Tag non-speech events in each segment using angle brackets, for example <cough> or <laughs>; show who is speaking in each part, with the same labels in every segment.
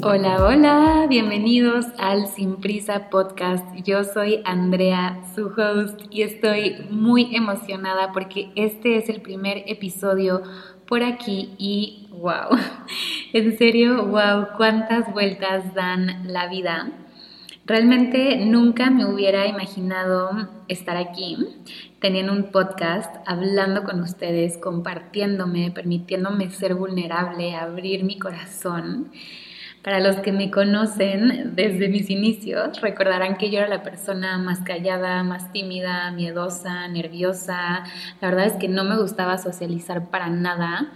Speaker 1: Hola, hola, bienvenidos al Sin Prisa Podcast. Yo soy Andrea, su host, y estoy muy emocionada porque este es el primer episodio por aquí y wow, <laughs> en serio, wow, cuántas vueltas dan la vida. Realmente nunca me hubiera imaginado estar aquí, teniendo un podcast, hablando con ustedes, compartiéndome, permitiéndome ser vulnerable, abrir mi corazón. Para los que me conocen desde mis inicios, recordarán que yo era la persona más callada, más tímida, miedosa, nerviosa. La verdad es que no me gustaba socializar para nada.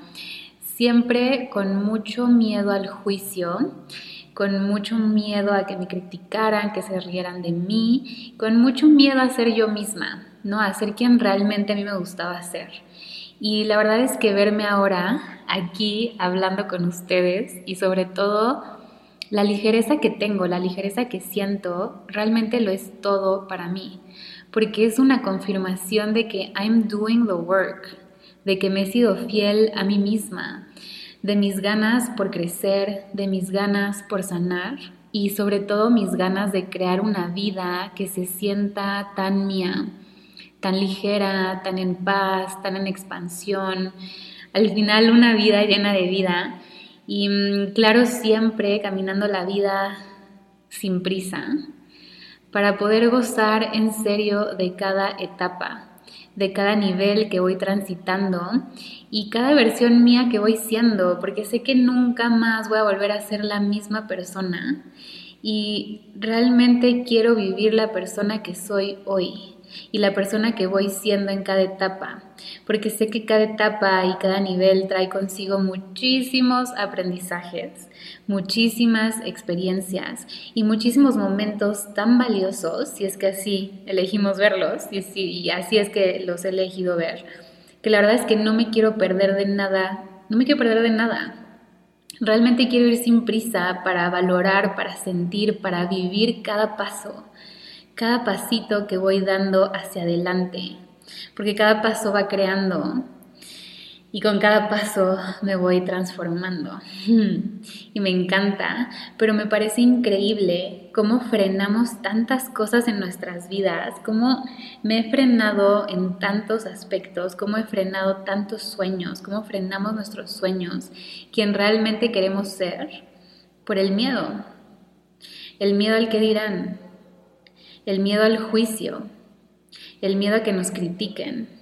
Speaker 1: Siempre con mucho miedo al juicio, con mucho miedo a que me criticaran, que se rieran de mí, con mucho miedo a ser yo misma, ¿no? A ser quien realmente a mí me gustaba ser. Y la verdad es que verme ahora aquí hablando con ustedes y sobre todo la ligereza que tengo, la ligereza que siento, realmente lo es todo para mí, porque es una confirmación de que I'm doing the work, de que me he sido fiel a mí misma, de mis ganas por crecer, de mis ganas por sanar y sobre todo mis ganas de crear una vida que se sienta tan mía, tan ligera, tan en paz, tan en expansión. Al final una vida llena de vida y mm, claro, siempre caminando la vida sin prisa para poder gozar en serio de cada etapa, de cada nivel que voy transitando y cada versión mía que voy siendo, porque sé que nunca más voy a volver a ser la misma persona y realmente quiero vivir la persona que soy hoy y la persona que voy siendo en cada etapa, porque sé que cada etapa y cada nivel trae consigo muchísimos aprendizajes, muchísimas experiencias y muchísimos momentos tan valiosos, si es que así elegimos verlos y, y así es que los he elegido ver, que la verdad es que no me quiero perder de nada, no me quiero perder de nada. Realmente quiero ir sin prisa para valorar, para sentir, para vivir cada paso cada pasito que voy dando hacia adelante, porque cada paso va creando y con cada paso me voy transformando. <laughs> Y me encanta, pero me parece increíble cómo frenamos tantas cosas en nuestras vidas, cómo me he frenado en tantos aspectos, cómo he frenado tantos sueños, cómo frenamos nuestros sueños, quien realmente queremos ser, por el miedo. El miedo al que dirán, el miedo al juicio, el miedo a que nos critiquen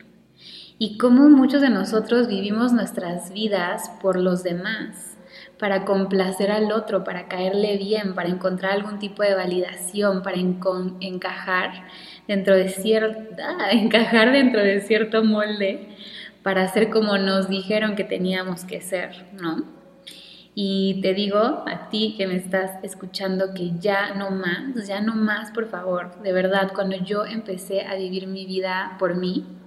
Speaker 1: y cómo muchos de nosotros vivimos nuestras vidas por los demás, para complacer al otro, para caerle bien, para encontrar algún tipo de validación, para encajar dentro de cierta, <laughs> encajar dentro de cierto molde, para ser como nos dijeron que teníamos que ser, ¿no? Y te digo a ti que me estás escuchando que ya no más, ya no más, por favor. De verdad, cuando yo empecé a vivir mi vida por mí,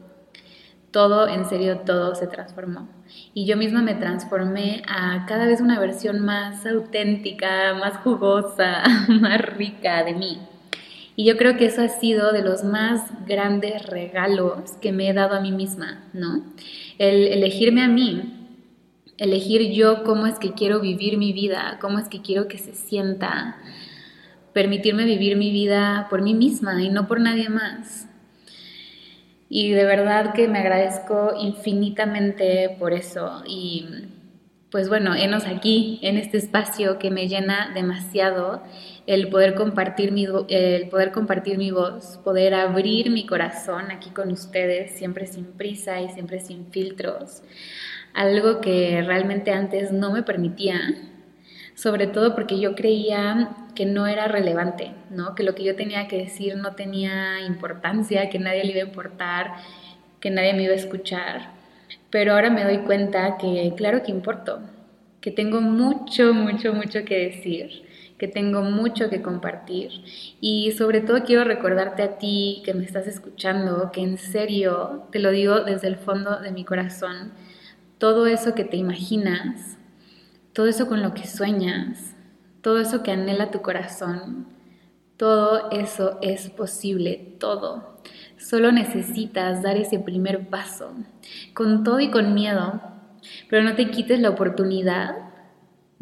Speaker 1: todo, en serio, todo se transformó. Y yo misma me transformé a cada vez una versión más auténtica, más jugosa, <laughs> más rica de mí. Y yo creo que eso ha sido de los más grandes regalos que me he dado a mí misma, ¿no? El elegirme a mí, elegir yo cómo es que quiero vivir mi vida, cómo es que quiero que se sienta, permitirme vivir mi vida por mí misma y no por nadie más. Y de verdad que me agradezco infinitamente por eso. Y pues bueno, enos aquí, en este espacio que me llena demasiado, el poder compartir mi, el poder compartir mi voz, poder abrir mi corazón aquí con ustedes, siempre sin prisa y siempre sin filtros algo que realmente antes no me permitía, sobre todo porque yo creía que no era relevante, ¿no? que lo que yo tenía que decir no tenía importancia, que nadie le iba a importar, que nadie me iba a escuchar. Pero ahora me doy cuenta que claro que importo, que tengo mucho, mucho, mucho que decir, que tengo mucho que compartir. Y sobre todo quiero recordarte a ti que me estás escuchando, que en serio, te lo digo desde el fondo de mi corazón, todo eso que te imaginas, todo eso con lo que sueñas, todo eso que anhela tu corazón, todo eso es posible, todo. Solo necesitas dar ese primer paso, con todo y con miedo, pero no te quites la oportunidad,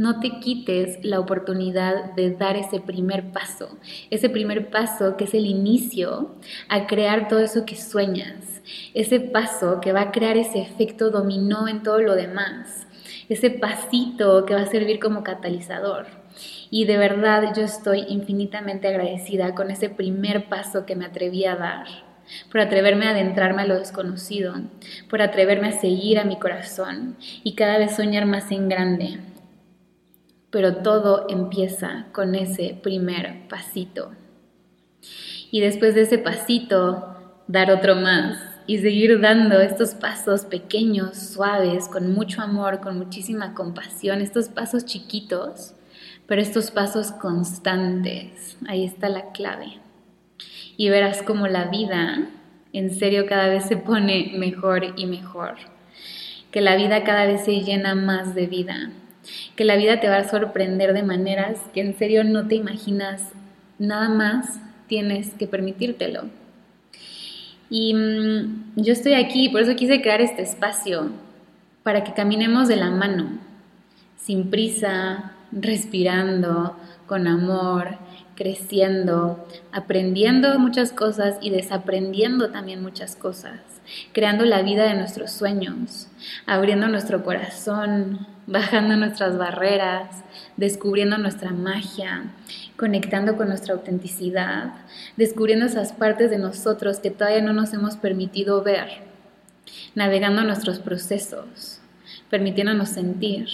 Speaker 1: no te quites la oportunidad de dar ese primer paso, ese primer paso que es el inicio a crear todo eso que sueñas, ese paso que va a crear ese efecto dominó en todo lo demás, ese pasito que va a servir como catalizador. Y de verdad yo estoy infinitamente agradecida con ese primer paso que me atreví a dar por atreverme a adentrarme a lo desconocido, por atreverme a seguir a mi corazón y cada vez soñar más en grande, pero todo empieza con ese primer pasito. Y después de ese pasito, dar otro más y seguir dando estos pasos pequeños, suaves, con mucho amor, con muchísima compasión, estos pasos chiquitos, pero estos pasos constantes. Ahí está la clave. Y verás como la vida en serio cada vez se pone mejor y mejor. Que la vida cada vez se llena más de vida que la vida te va a sorprender de maneras que en serio no te imaginas, nada más tienes que permitírtelo. Y mm, yo estoy aquí, por eso quise crear este espacio, para que caminemos de la mano, sin prisa, respirando, con amor, creciendo, aprendiendo muchas cosas y desaprendiendo también muchas cosas, creando la vida de nuestros sueños, abriendo nuestro corazón, bajando nuestras barreras, descubriendo nuestra magia, conectando con nuestra autenticidad, descubriendo esas partes de nosotros que todavía no nos hemos permitido ver, navegando nuestros procesos, permitiéndonos sentir,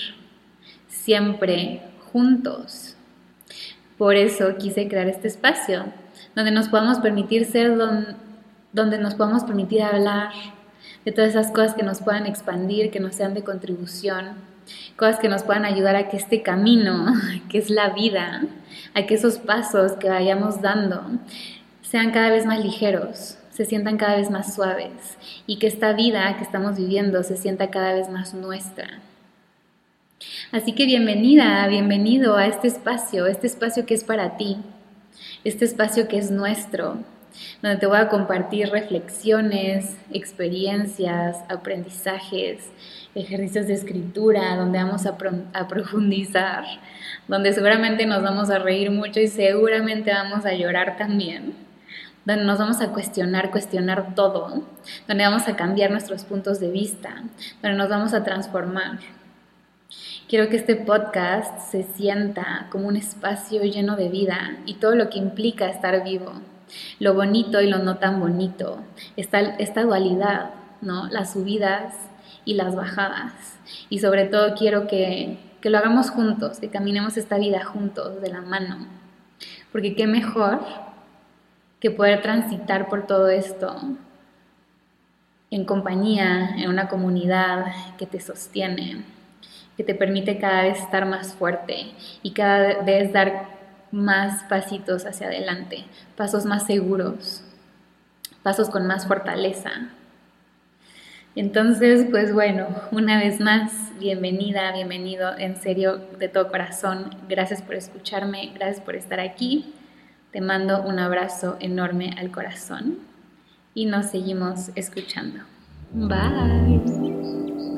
Speaker 1: siempre juntos. Por eso quise crear este espacio, donde nos podamos permitir ser, donde nos podamos permitir hablar de todas esas cosas que nos puedan expandir, que nos sean de contribución cosas que nos puedan ayudar a que este camino, <laughs> que es la vida, a que esos pasos que vayamos dando sean cada vez más ligeros, se sientan cada vez más suaves y que esta vida que estamos viviendo se sienta cada vez más nuestra. Así que bienvenida, bienvenido a este espacio, este espacio que es para ti, este espacio que es nuestro, donde te voy a compartir reflexiones, experiencias, aprendizajes, ejercicios de escritura, donde vamos a, profundizar, donde seguramente nos vamos a reír mucho y seguramente vamos a llorar también, donde nos vamos a cuestionar, cuestionar todo, donde vamos a cambiar nuestros puntos de vista, donde nos vamos a transformar. Quiero que este podcast se sienta como un espacio lleno de vida y todo lo que implica estar vivo, lo bonito y lo no tan bonito, esta, esta dualidad, ¿no? Las subidas y las bajadas. Y sobre todo quiero que, que lo hagamos juntos, que caminemos esta vida juntos, de la mano. Porque qué mejor que poder transitar por todo esto en compañía, en una comunidad que te sostiene, que te permite cada vez estar más fuerte y cada vez dar más pasitos hacia adelante, pasos más seguros, pasos con más fortaleza, entonces, pues bueno, una vez más, bienvenida, bienvenido, en serio, de todo corazón. Gracias por escucharme, gracias por estar aquí. Te mando un abrazo enorme al corazón y nos seguimos escuchando. Bye.